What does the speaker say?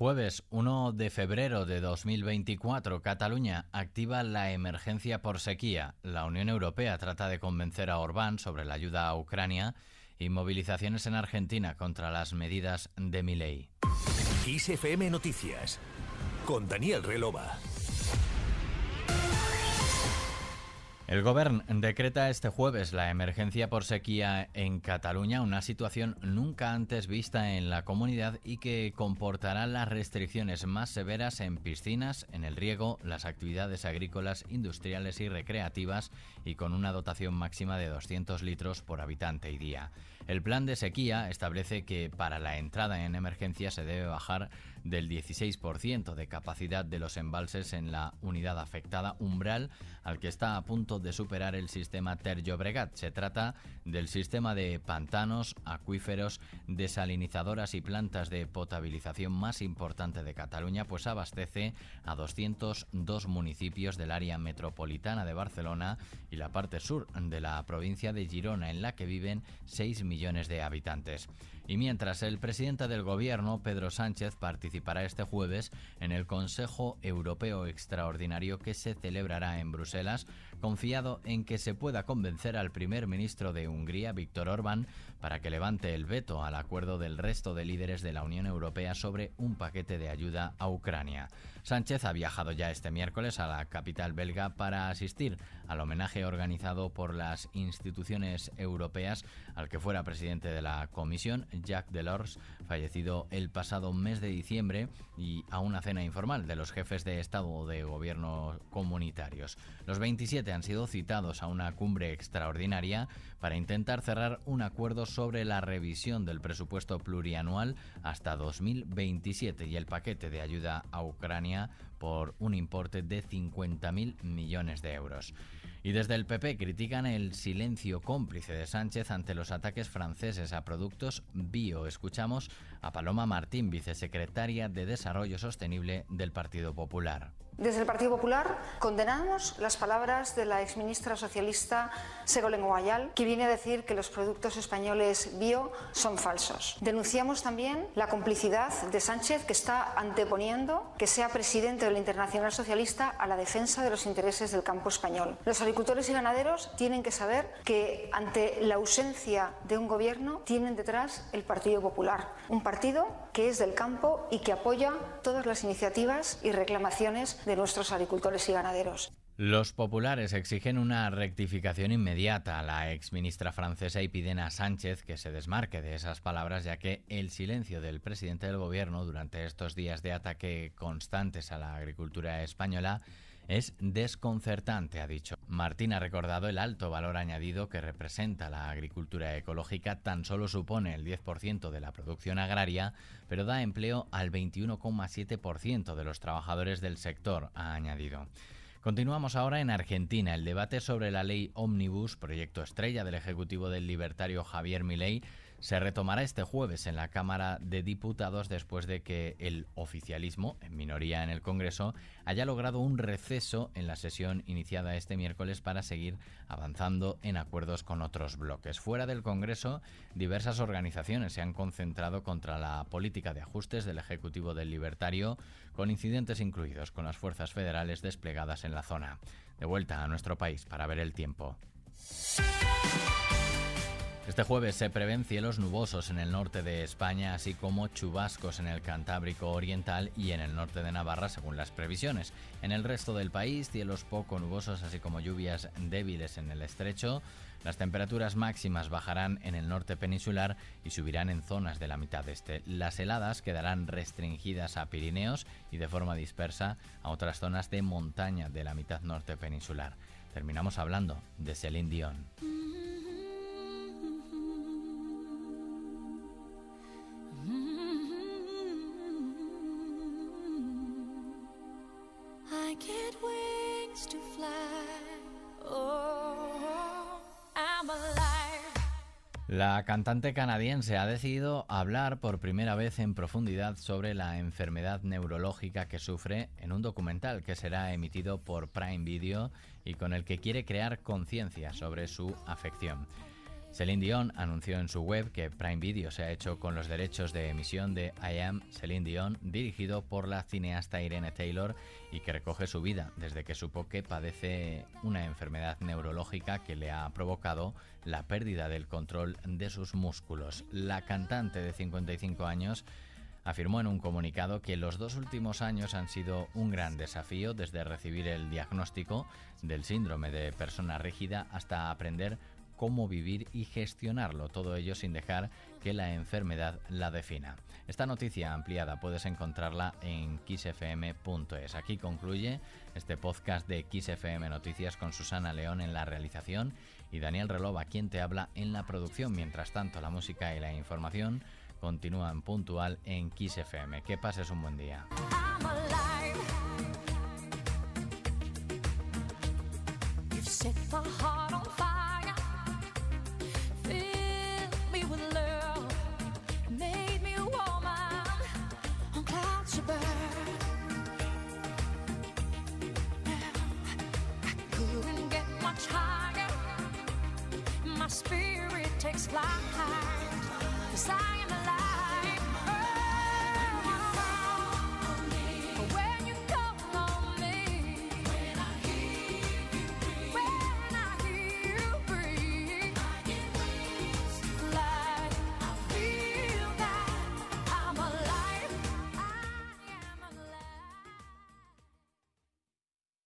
Jueves 1 de febrero de 2024, Cataluña activa la emergencia por sequía. La Unión Europea trata de convencer a Orbán sobre la ayuda a Ucrania y movilizaciones en Argentina contra las medidas de Milei. Noticias con Daniel Relova. El Gobierno decreta este jueves la emergencia por sequía en Cataluña, una situación nunca antes vista en la comunidad y que comportará las restricciones más severas en piscinas, en el riego, las actividades agrícolas, industriales y recreativas y con una dotación máxima de 200 litros por habitante y día. El plan de sequía establece que para la entrada en emergencia se debe bajar del 16% de capacidad de los embalses en la unidad afectada, umbral al que está a punto de superar el sistema Ter Llobregat. Se trata del sistema de pantanos, acuíferos, desalinizadoras y plantas de potabilización más importante de Cataluña, pues abastece a 202 municipios del área metropolitana de Barcelona y la parte sur de la provincia de Girona, en la que viven 6 millones de habitantes. Y mientras el presidente del gobierno, Pedro Sánchez, participará este jueves en el Consejo Europeo Extraordinario que se celebrará en Bruselas, confiado en que se pueda convencer al primer ministro de Hungría, Víctor Orbán, para que levante el veto al acuerdo del resto de líderes de la Unión Europea sobre un paquete de ayuda a Ucrania. Sánchez ha viajado ya este miércoles a la capital belga para asistir al homenaje organizado por las instituciones europeas al que fuera presidente de la Comisión, Jacques Delors, fallecido el pasado mes de diciembre, y a una cena informal de los jefes de Estado o de gobierno comunitarios. Los 27 han sido citados a una cumbre extraordinaria para intentar cerrar un acuerdo sobre la revisión del presupuesto plurianual hasta 2027 y el paquete de ayuda a Ucrania por un importe de 50.000 millones de euros. Y desde el PP critican el silencio cómplice de Sánchez ante los ataques franceses a productos bio. Escuchamos a Paloma Martín, vicesecretaria de Desarrollo Sostenible del Partido Popular. Desde el Partido Popular condenamos las palabras de la exministra socialista Segolén Guayal, que viene a decir que los productos españoles bio son falsos. Denunciamos también la complicidad de Sánchez, que está anteponiendo que sea presidente de la Internacional Socialista a la defensa de los intereses del campo español. Los agricultores y ganaderos tienen que saber que ante la ausencia de un gobierno tienen detrás el Partido Popular, un partido que es del campo y que apoya todas las iniciativas y reclamaciones de nuestros agricultores y ganaderos. Los populares exigen una rectificación inmediata a la exministra francesa y piden a Sánchez que se desmarque de esas palabras, ya que el silencio del presidente del gobierno durante estos días de ataque constantes a la agricultura española es desconcertante, ha dicho. Martín ha recordado el alto valor añadido que representa la agricultura ecológica, tan solo supone el 10% de la producción agraria, pero da empleo al 21,7% de los trabajadores del sector, ha añadido. Continuamos ahora en Argentina. El debate sobre la ley Omnibus, proyecto estrella del Ejecutivo del libertario Javier Milei, se retomará este jueves en la Cámara de Diputados después de que el oficialismo, en minoría en el Congreso, haya logrado un receso en la sesión iniciada este miércoles para seguir avanzando en acuerdos con otros bloques. Fuera del Congreso, diversas organizaciones se han concentrado contra la política de ajustes del Ejecutivo del Libertario, con incidentes incluidos con las fuerzas federales desplegadas en la zona. De vuelta a nuestro país para ver el tiempo. Este jueves se prevén cielos nubosos en el norte de España, así como chubascos en el Cantábrico Oriental y en el norte de Navarra, según las previsiones. En el resto del país, cielos poco nubosos, así como lluvias débiles en el estrecho. Las temperaturas máximas bajarán en el norte peninsular y subirán en zonas de la mitad este. Las heladas quedarán restringidas a Pirineos y de forma dispersa a otras zonas de montaña de la mitad norte peninsular. Terminamos hablando de Celine Dion. La cantante canadiense ha decidido hablar por primera vez en profundidad sobre la enfermedad neurológica que sufre en un documental que será emitido por Prime Video y con el que quiere crear conciencia sobre su afección. Celine Dion anunció en su web que Prime Video se ha hecho con los derechos de emisión de I Am Celine Dion, dirigido por la cineasta Irene Taylor y que recoge su vida desde que supo que padece una enfermedad neurológica que le ha provocado la pérdida del control de sus músculos. La cantante de 55 años afirmó en un comunicado que los dos últimos años han sido un gran desafío desde recibir el diagnóstico del síndrome de persona rígida hasta aprender cómo vivir y gestionarlo, todo ello sin dejar que la enfermedad la defina. Esta noticia ampliada puedes encontrarla en xfm.es. Aquí concluye este podcast de XFM Noticias con Susana León en la realización y Daniel Relova quien te habla en la producción. Mientras tanto, la música y la información continúan puntual en XFM. Que pases un buen día. Takes flight. Cause I